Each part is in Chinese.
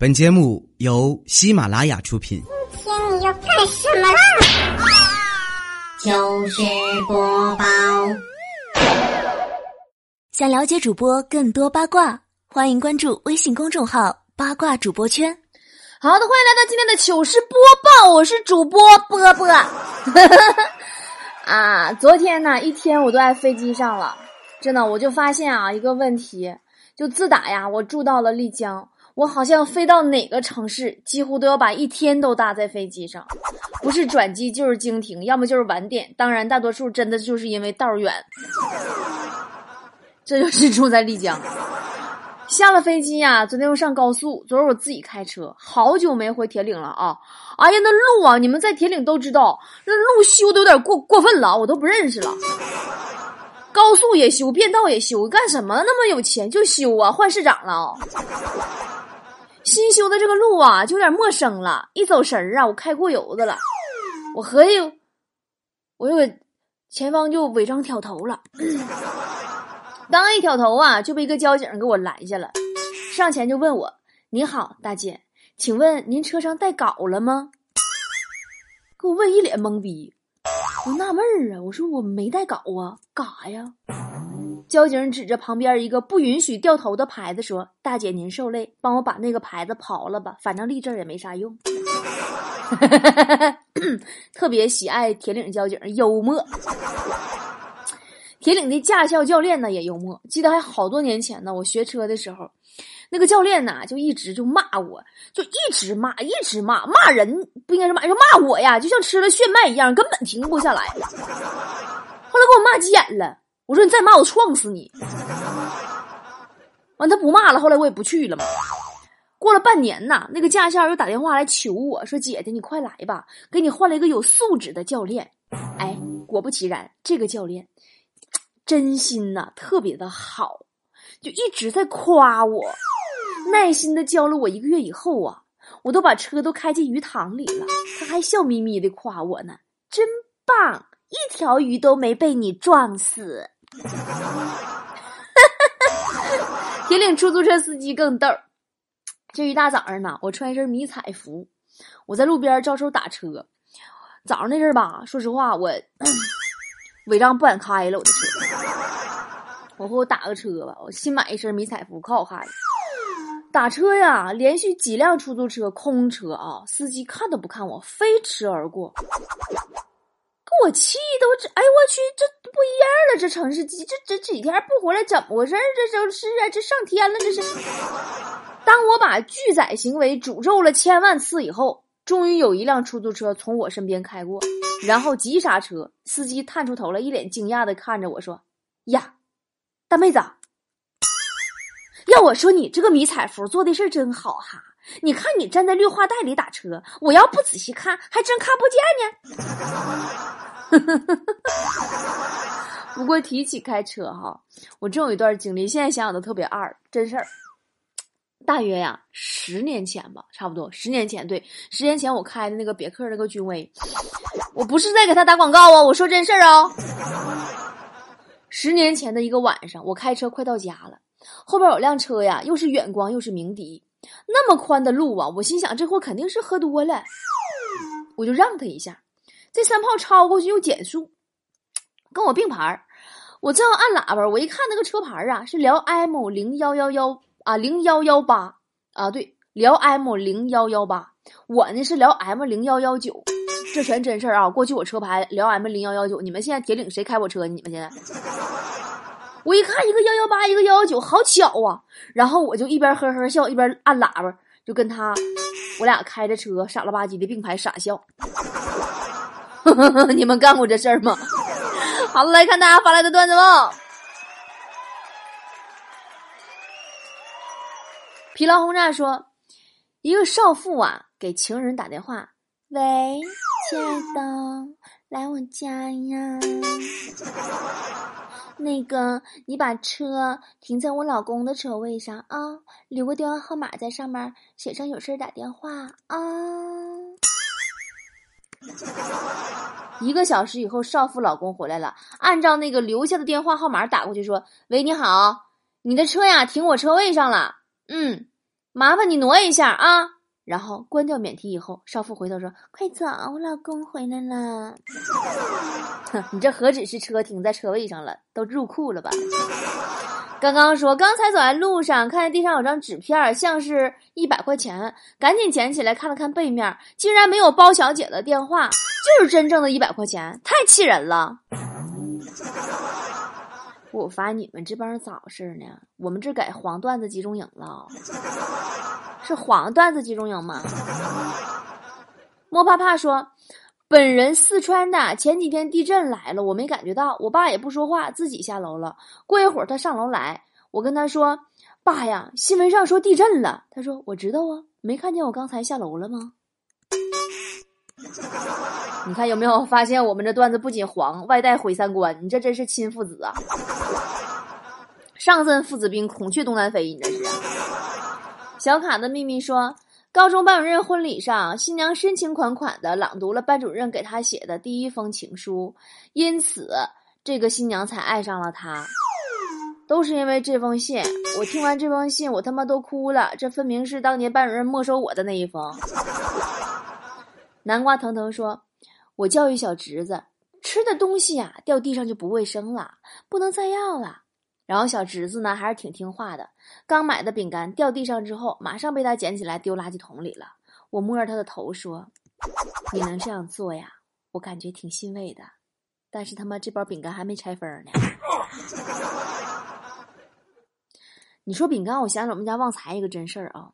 本节目由喜马拉雅出品。今天你要干什么啦？糗事播报。想了解主播更多八卦，欢迎关注微信公众号“八卦主播圈”。好的，欢迎来到今天的糗事播报，我是主播波波。啊，昨天呢一天我都在飞机上了，真的，我就发现啊一个问题，就自打呀我住到了丽江。我好像飞到哪个城市，几乎都要把一天都搭在飞机上，不是转机就是经停，要么就是晚点。当然，大多数真的就是因为道远。这就是住在丽江。下了飞机呀，昨天又上高速，昨儿我自己开车，好久没回铁岭了啊！哎呀，那路啊，你们在铁岭都知道，那路修的有点过过分了，我都不认识了。高速也修，变道也修，干什么那么有钱就修啊？换市长了。新修的这个路啊，就有点陌生了。一走神儿啊，我开过油子了。我合计，我又前方就违章挑头了。刚一挑头啊，就被一个交警给我拦下了，上前就问我：“你好，大姐，请问您车上带稿了吗？”给我问一脸懵逼。我纳闷儿啊，我说我没带稿啊，干啥呀？交警指着旁边一个不允许掉头的牌子说：“大姐，您受累，帮我把那个牌子刨了吧，反正立这儿也没啥用。”特别喜爱铁岭交警，幽默。铁岭的驾校教练呢也幽默。记得还好多年前呢，我学车的时候，那个教练呢就一直就骂我，就一直骂，一直骂，骂人不应该是骂，就骂我呀，就像吃了炫迈一样，根本停不下来。后来给我骂急眼了。我说你再骂我撞死你！完他不骂了，后来我也不去了嘛。过了半年呐，那个驾校又打电话来求我说：“姐姐，你快来吧，给你换了一个有素质的教练。”哎，果不其然，这个教练真心呐，特别的好，就一直在夸我，耐心的教了我一个月以后啊，我都把车都开进鱼塘里了，他还笑眯眯的夸我呢，真棒，一条鱼都没被你撞死。铁岭出租车司机更逗这一大早上呢，我穿一身迷彩服，我在路边招手打车。早上那阵儿吧，说实话，我 违章不敢开了我的车。我说我打个车吧，我新买一身迷彩服，可好看。打车呀，连续几辆出租车空车啊，司机看都不看我，飞驰而过。我气的我这哎我去这不一样了这城市这这几天不回来怎么回事这都是啊这上天了这是。当我把拒载行为诅咒了千万次以后，终于有一辆出租车从我身边开过，然后急刹车，司机探出头来，一脸惊讶的看着我说：“呀，大妹子，要我说你这个迷彩服做的事真好哈。”你看，你站在绿化带里打车，我要不仔细看，还真看不见呢。不过提起开车哈，我真有一段经历，现在想想都特别二，真事儿。大约呀，十年前吧，差不多十年前，对，十年前我开的那个别克那个君威，我不是在给他打广告啊，我说真事儿啊。十年前的一个晚上，我开车快到家了，后边有辆车呀，又是远光又是鸣笛。那么宽的路啊，我心想这货肯定是喝多了，我就让他一下。这三炮超过去又减速，跟我并排我正要按喇叭，我一看那个车牌啊，是辽 M 零幺幺幺啊，零幺幺八啊，对，辽 M 零幺幺八。我呢是辽 M 零幺幺九，这全真事儿啊。过去我车牌辽 M 零幺幺九，你们现在铁岭谁开我车？你们现在？我一看，一个幺幺八，一个幺幺九，好巧啊！然后我就一边呵呵笑，一边按喇叭，就跟他，我俩开着车，傻了吧唧的并排傻笑。你们干过这事儿吗？好了，来看大家发来的段子喽。疲劳轰炸说，一个少妇啊，给情人打电话：“喂，亲爱的，来我家呀。”那个，你把车停在我老公的车位上啊，留个电话号码在上面，写上有事打电话啊。一个小时以后，少妇老公回来了，按照那个留下的电话号码打过去，说：“喂，你好，你的车呀停我车位上了。嗯，麻烦你挪一下啊。”然后关掉免提以后，少妇回头说：“快走，我老公回来了。”哼，你这何止是车停在车位上了，都入库了吧？刚刚说，刚才走在路上，看见地上有张纸片，像是一百块钱，赶紧捡起来看了看背面，竟然没有包小姐的电话，就是真正的一百块钱，太气人了。我发现你们这帮人咋回事呢？我们这改黄段子集中营了，是黄段子集中营吗？莫怕怕说，本人四川的，前几天地震来了，我没感觉到，我爸也不说话，自己下楼了。过一会儿他上楼来，我跟他说：“爸呀，新闻上说地震了。”他说：“我知道啊，没看见我刚才下楼了吗？”你看有没有发现，我们这段子不仅黄，外带毁三观。你这真是亲父子啊！上阵父子兵，孔雀东南飞。你这是。小卡的秘密说，高中班主任婚礼上，新娘深情款款的朗读了班主任给她写的第一封情书，因此这个新娘才爱上了他。都是因为这封信，我听完这封信，我他妈都哭了。这分明是当年班主任没收我的那一封。南瓜腾腾说。我教育小侄子，吃的东西呀掉地上就不卫生了，不能再要了。然后小侄子呢还是挺听话的，刚买的饼干掉地上之后，马上被他捡起来丢垃圾桶里了。我摸着他的头说：“你能这样做呀？我感觉挺欣慰的。但是他妈这包饼干还没拆封呢。你说饼干，我想起我们家旺财一个真事儿啊，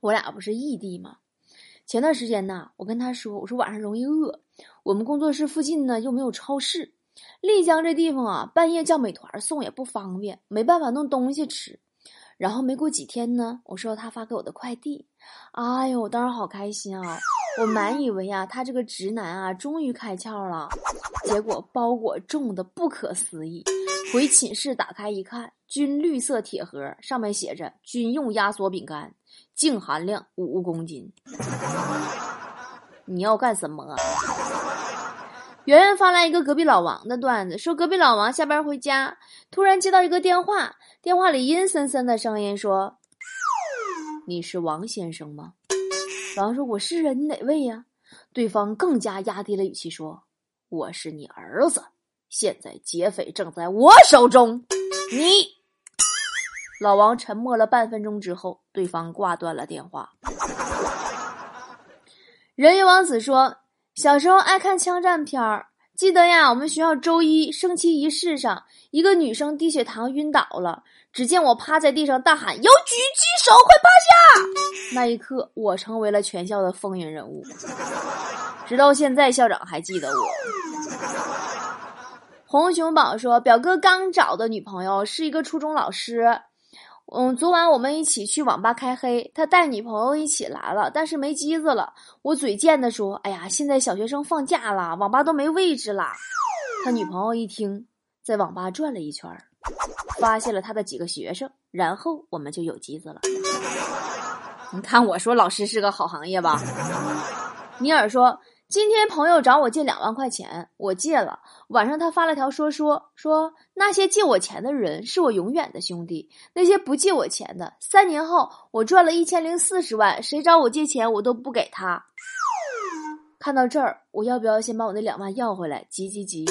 我俩不是异地吗？”前段时间呢，我跟他说：“我说晚上容易饿，我们工作室附近呢又没有超市，丽江这地方啊，半夜叫美团送也不方便，没办法弄东西吃。”然后没过几天呢，我收到他发给我的快递，哎呦，我当时好开心啊！我满以为啊，他这个直男啊，终于开窍了。结果包裹重的不可思议，回寝室打开一看，军绿色铁盒，上面写着“军用压缩饼干”。净含量五公斤，你要干什么？圆圆发来一个隔壁老王的段子，说隔壁老王下班回家，突然接到一个电话，电话里阴森森的声音说：“你是王先生吗？”老王说：“我是啊，你哪位呀？”对方更加压低了语气说：“我是你儿子，现在劫匪正在我手中，你。”老王沉默了半分钟之后，对方挂断了电话。人鱼王子说：“小时候爱看枪战片儿，记得呀，我们学校周一升旗仪式上，一个女生低血糖晕倒了，只见我趴在地上大喊：‘有狙击手，快趴下！’那一刻，我成为了全校的风云人物，直到现在，校长还记得我。”红熊宝说：“表哥刚找的女朋友是一个初中老师。”嗯，昨晚我们一起去网吧开黑，他带女朋友一起来了，但是没机子了。我嘴贱的说：“哎呀，现在小学生放假了，网吧都没位置了。”他女朋友一听，在网吧转了一圈，发现了他的几个学生，然后我们就有机子了。你看我说老师是个好行业吧？尼尔说。今天朋友找我借两万块钱，我借了。晚上他发了条说说，说那些借我钱的人是我永远的兄弟，那些不借我钱的，三年后我赚了一千零四十万，谁找我借钱我都不给他。看到这儿，我要不要先把我那两万要回来？急急急！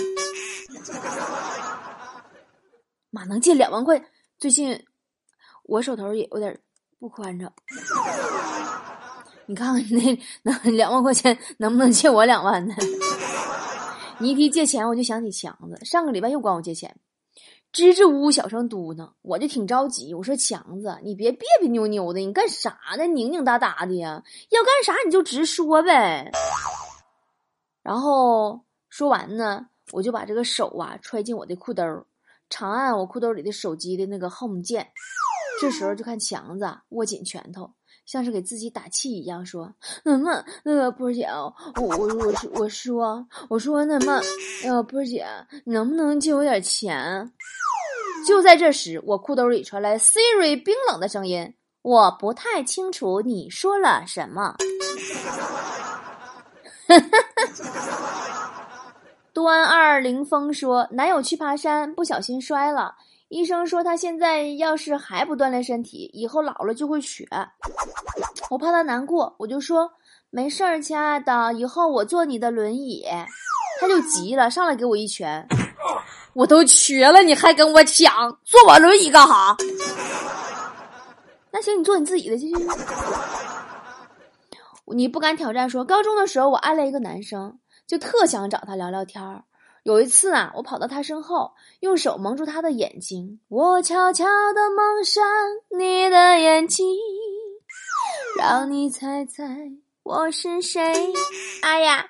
妈能借两万块？最近我手头也有点不宽敞。你看看你那那两万块钱能不能借我两万呢？你一提借钱，我就想起强子，上个礼拜又管我借钱，支支吾吾小声嘟囔，我就挺着急。我说强子，你别别别扭扭的，你干啥呢？拧拧哒哒的呀？要干啥你就直说呗。然后说完呢，我就把这个手啊揣进我的裤兜，长按我裤兜里的手机的那个 home 键。这时候就看强子握紧拳头。像是给自己打气一样说：“那么，那个波姐，我我我说我说我说那么，呃，波姐能不能借我点钱？”就在这时，我裤兜里传来 Siri 冰冷的声音：“我不太清楚你说了什么。”端二凌风说：“男友去爬山，不小心摔了。”医生说他现在要是还不锻炼身体，以后老了就会瘸。我怕他难过，我就说没事儿，亲爱的，以后我坐你的轮椅。他就急了，上来给我一拳。我都瘸了，你还跟我抢？坐我轮椅干哈？那行，你坐你自己的去。你不敢挑战，说高中的时候我暗恋一个男生，就特想找他聊聊天儿。有一次啊，我跑到他身后，用手蒙住他的眼睛，我悄悄地蒙上你的眼睛，让你猜猜我是谁。哎呀！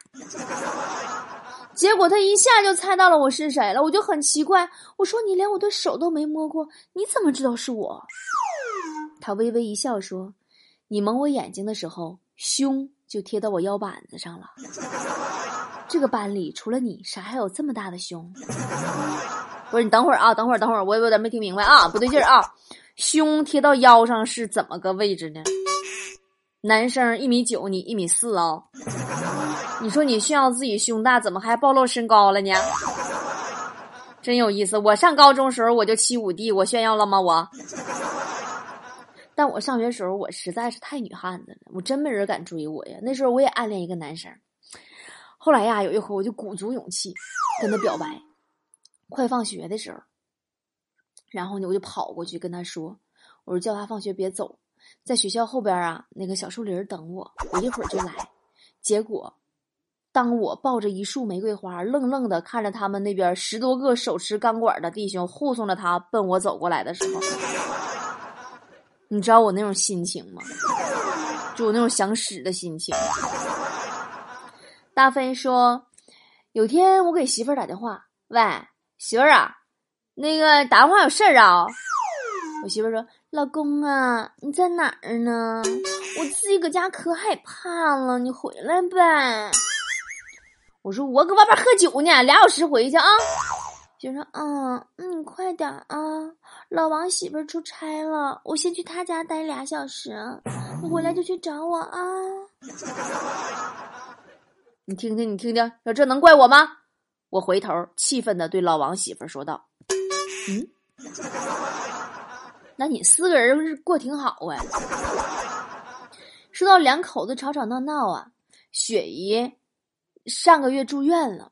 结果他一下就猜到了我是谁了，我就很奇怪，我说你连我的手都没摸过，你怎么知道是我？他微微一笑说：“你蒙我眼睛的时候，胸就贴到我腰板子上了。这个班里除了你，谁还有这么大的胸？” 不是你等会儿啊，等会儿，等会儿，我有点没听明白啊，不对劲儿啊！胸贴到腰上是怎么个位置呢？男生一米九，你一米四啊？你说你炫耀自己胸大，怎么还暴露身高了呢？真有意思！我上高中时候我就七五 D，我炫耀了吗？我。但我上学时候我实在是太女汉子了，我真没人敢追我呀。那时候我也暗恋一个男生，后来呀有一回我就鼓足勇气跟他表白，快放学的时候，然后呢我就跑过去跟他说：“我说叫他放学别走，在学校后边啊那个小树林等我，我一会儿就来。”结果，当我抱着一束玫瑰花，愣愣的看着他们那边十多个手持钢管的弟兄护送着他奔我走过来的时候。你知道我那种心情吗？就我那种想死的心情。大飞说：“有天我给媳妇儿打电话，喂，媳妇儿啊，那个打电话有事儿啊。”我媳妇儿说：“老公啊，你在哪儿呢？我自己搁家可害怕了，你回来呗。”我说：“我搁外边喝酒呢，俩小时回去啊。”就说：“嗯，嗯，快点啊！老王媳妇儿出差了，我先去他家待俩小时，你回来就去找我啊！你听听，你听听，说这能怪我吗？我回头气愤的对老王媳妇说道：‘嗯，那你四个人过挺好啊。’说到两口子吵吵闹闹啊，雪姨上个月住院了。”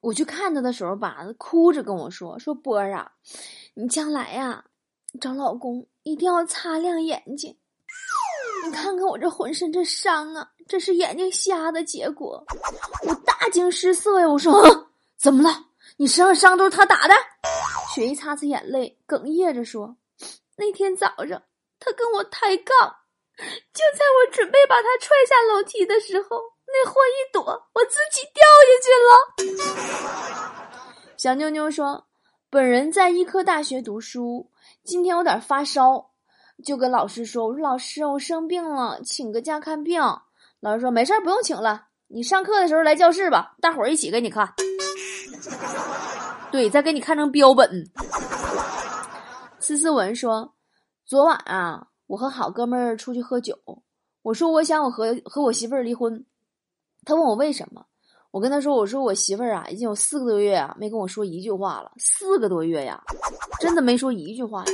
我去看她的时候吧，哭着跟我说：“说波儿啊，你将来呀找老公一定要擦亮眼睛。你看看我这浑身这伤啊，这是眼睛瞎的结果。”我大惊失色呀！我说：“怎么了？你身上伤都是他打的？”雪姨擦擦眼泪，哽咽着说：“那天早上他跟我抬杠，就在我准备把他踹下楼梯的时候。”那货一躲，我自己掉下去了。小妞妞说：“本人在医科大学读书，今天有点发烧，就跟老师说：‘我说老师，我生病了，请个假看病。’老师说：‘没事儿不用请了，你上课的时候来教室吧，大伙儿一起给你看。’对，再给你看成标本。”思思文说：“昨晚啊，我和好哥们儿出去喝酒，我说我想我和和我媳妇儿离婚。”他问我为什么，我跟他说：“我说我媳妇儿啊，已经有四个多月啊，没跟我说一句话了。四个多月呀，真的没说一句话。”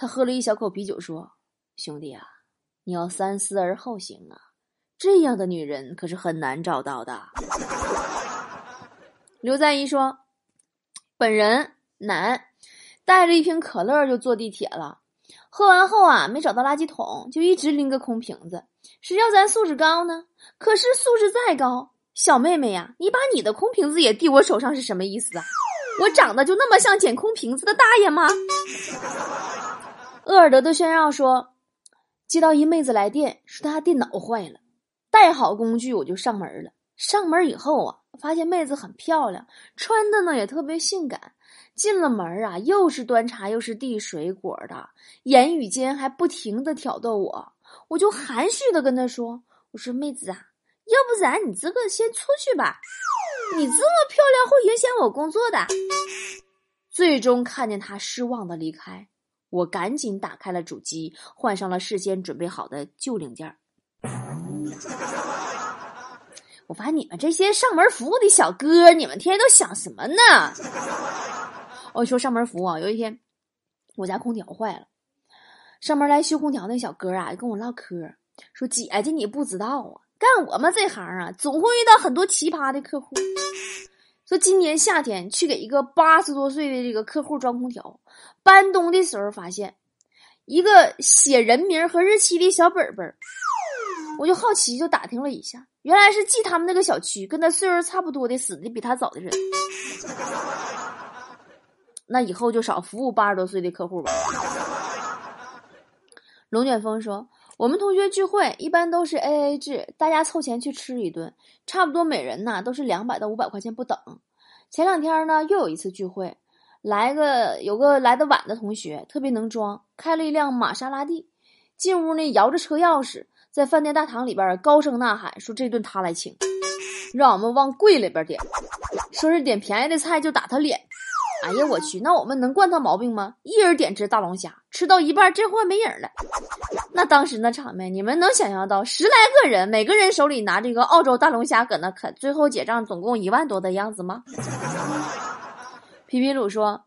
他喝了一小口啤酒，说：“兄弟啊，你要三思而后行啊，这样的女人可是很难找到的。”刘在一说：“本人男，带着一瓶可乐就坐地铁了，喝完后啊，没找到垃圾桶，就一直拎个空瓶子。”谁叫咱素质高呢？可是素质再高，小妹妹呀，你把你的空瓶子也递我手上是什么意思啊？我长得就那么像捡空瓶子的大爷吗？鄂尔德的炫耀说，接到一妹子来电，说她电脑坏了，带好工具我就上门了。上门以后啊，发现妹子很漂亮，穿的呢也特别性感。进了门啊，又是端茶又是递水果的，言语间还不停的挑逗我。我就含蓄的跟她说：“我说妹子啊，要不然你这个先出去吧，你这么漂亮会影响我工作的。”最终看见他失望的离开，我赶紧打开了主机，换上了事先准备好的旧零件儿。我发现你们这些上门服务的小哥，你们天天都想什么呢？我说上门服务啊，有一天我家空调坏了，上门来修空调那小哥啊，跟我唠嗑，说：“姐姐，你不知道啊，干我们这行啊，总会遇到很多奇葩的客户。说今年夏天去给一个八十多岁的这个客户装空调，搬东的时候发现一个写人名和日期的小本本，我就好奇就打听了一下，原来是记他们那个小区跟他岁数差不多的死的比他早的人。”那以后就少服务八十多岁的客户吧。龙卷风说：“我们同学聚会一般都是 A A 制，大家凑钱去吃一顿，差不多每人呢都是两百到五百块钱不等。前两天呢又有一次聚会，来个有个来的晚的同学特别能装，开了一辆玛莎拉蒂，进屋呢摇着车钥匙，在饭店大堂里边高声呐喊说这顿他来请，让我们往贵里边点，说是点便宜的菜就打他脸。”哎呀，我去！那我们能惯他毛病吗？一人点只大龙虾，吃到一半，这货没影了。那当时那场面，你们能想象到十来个人，每个人手里拿着一个澳洲大龙虾搁那啃，最后结账总共一万多的样子吗？皮皮鲁说，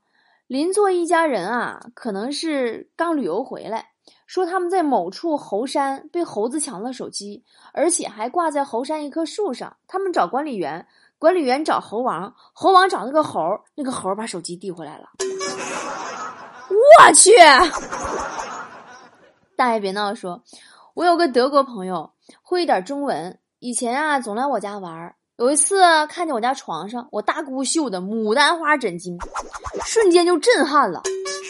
邻座一家人啊，可能是刚旅游回来，说他们在某处猴山被猴子抢了手机，而且还挂在猴山一棵树上。他们找管理员。管理员找猴王，猴王找那个猴，那个猴把手机递回来了。我去！大爷别闹，说，我有个德国朋友会一点中文，以前啊总来我家玩。有一次看见我家床上我大姑绣的牡丹花枕巾，瞬间就震撼了，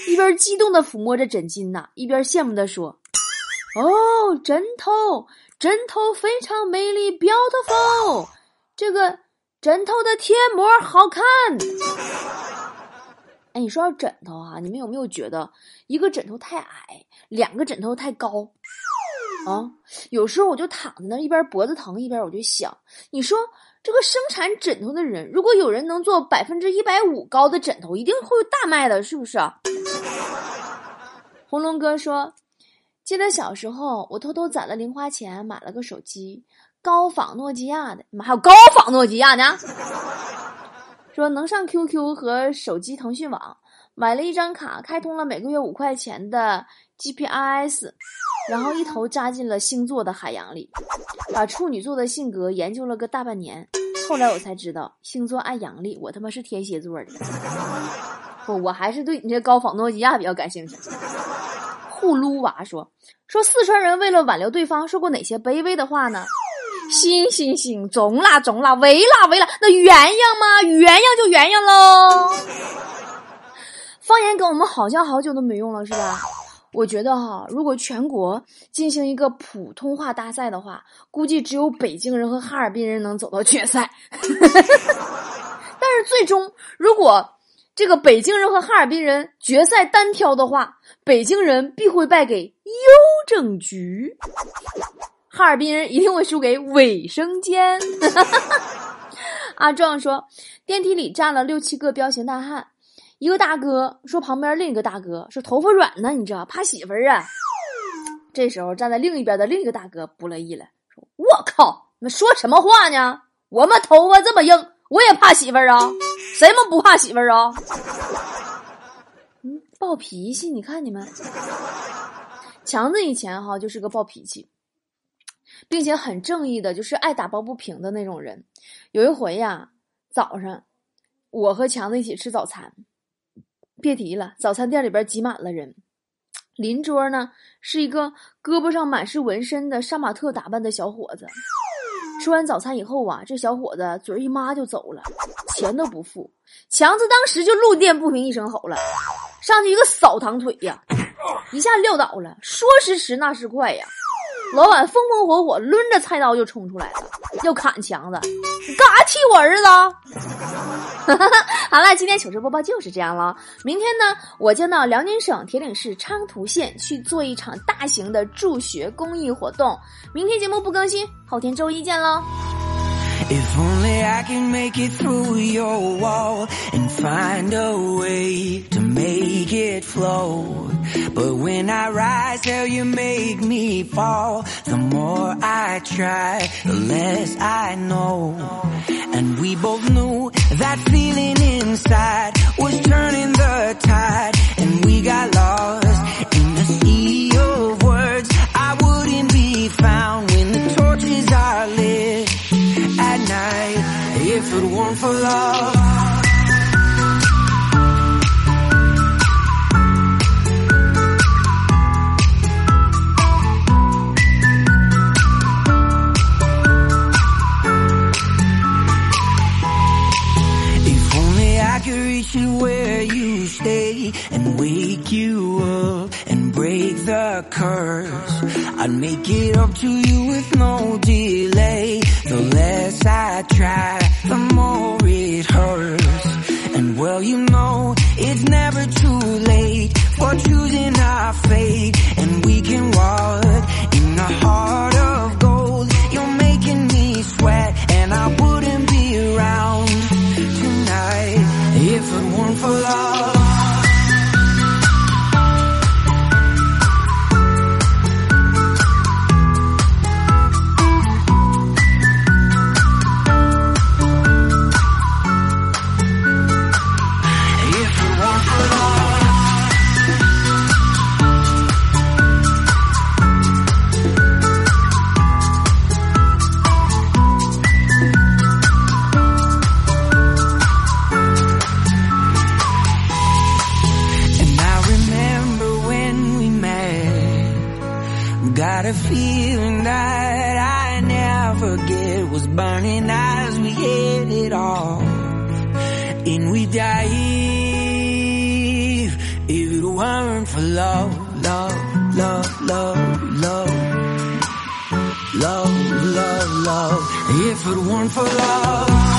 一边激动的抚摸着枕巾呐，一边羡慕的说：“哦，枕头，枕头非常美丽，beautiful，这个。”枕头的贴膜好看。哎，你说到枕头啊，你们有没有觉得一个枕头太矮，两个枕头太高？啊，有时候我就躺在那，一边脖子疼，一边我就想，你说这个生产枕头的人，如果有人能做百分之一百五高的枕头，一定会大卖的，是不是？红龙哥说，记得小时候，我偷偷攒了零花钱，买了个手机。高仿诺基亚的，妈还有高仿诺基亚呢。说能上 QQ 和手机腾讯网，买了一张卡，开通了每个月五块钱的 GPRS，然后一头扎进了星座的海洋里，把处女座的性格研究了个大半年。后来我才知道，星座按阳历，我他妈是天蝎座的。不，我还是对你这高仿诺基亚比较感兴趣。互撸娃说说四川人为了挽留对方说过哪些卑微的话呢？行行行，中啦中啦，为啦为啦，那鸳鸯嘛，鸳鸯就鸳鸯喽。方言跟我们好像好久都没用了，是吧？我觉得哈，如果全国进行一个普通话大赛的话，估计只有北京人和哈尔滨人能走到决赛。但是最终，如果这个北京人和哈尔滨人决赛单挑的话，北京人必会败给邮政局。哈尔滨人一定会输给卫生间。阿壮说，电梯里站了六七个彪形大汉，一个大哥说旁边另一个大哥说头发软呢，你知道怕媳妇儿啊。这时候站在另一边的另一个大哥不乐意了，说：“我靠，你们说什么话呢？我们头发这么硬，我也怕媳妇儿啊？谁们不怕媳妇儿啊？”嗯，暴脾气，你看你们，强子以前哈就是个暴脾气。并且很正义的，就是爱打抱不平的那种人。有一回呀，早上我和强子一起吃早餐，别提了，早餐店里边挤满了人。邻桌呢是一个胳膊上满是纹身的杀马特打扮的小伙子。吃完早餐以后啊，这小伙子嘴一抹就走了，钱都不付。强子当时就路见不平，一声吼了，上去一个扫堂腿呀，一下撂倒了。说时迟，那时快呀。老板风风火火抡着菜刀就冲出来了，要砍强子，你干啥气我儿子？好了，今天糗事播报就是这样了。明天呢，我将到辽宁省铁岭市昌图县去做一场大型的助学公益活动。明天节目不更新，后天周一见喽。If only I can make it through your wall and find a way to make it flow. But when I rise, hell, you make me fall. The more I try, the less I know. And we both knew that feeling inside was turning the tide and we got lost weren't for love. If only I could reach you where you stay and wake you up and break the curse. I'd make it up to you with no delay. The less I try, the more it hurts. And well, you know, it's never too late for choosing our fate. And we can walk love. If it weren't for love.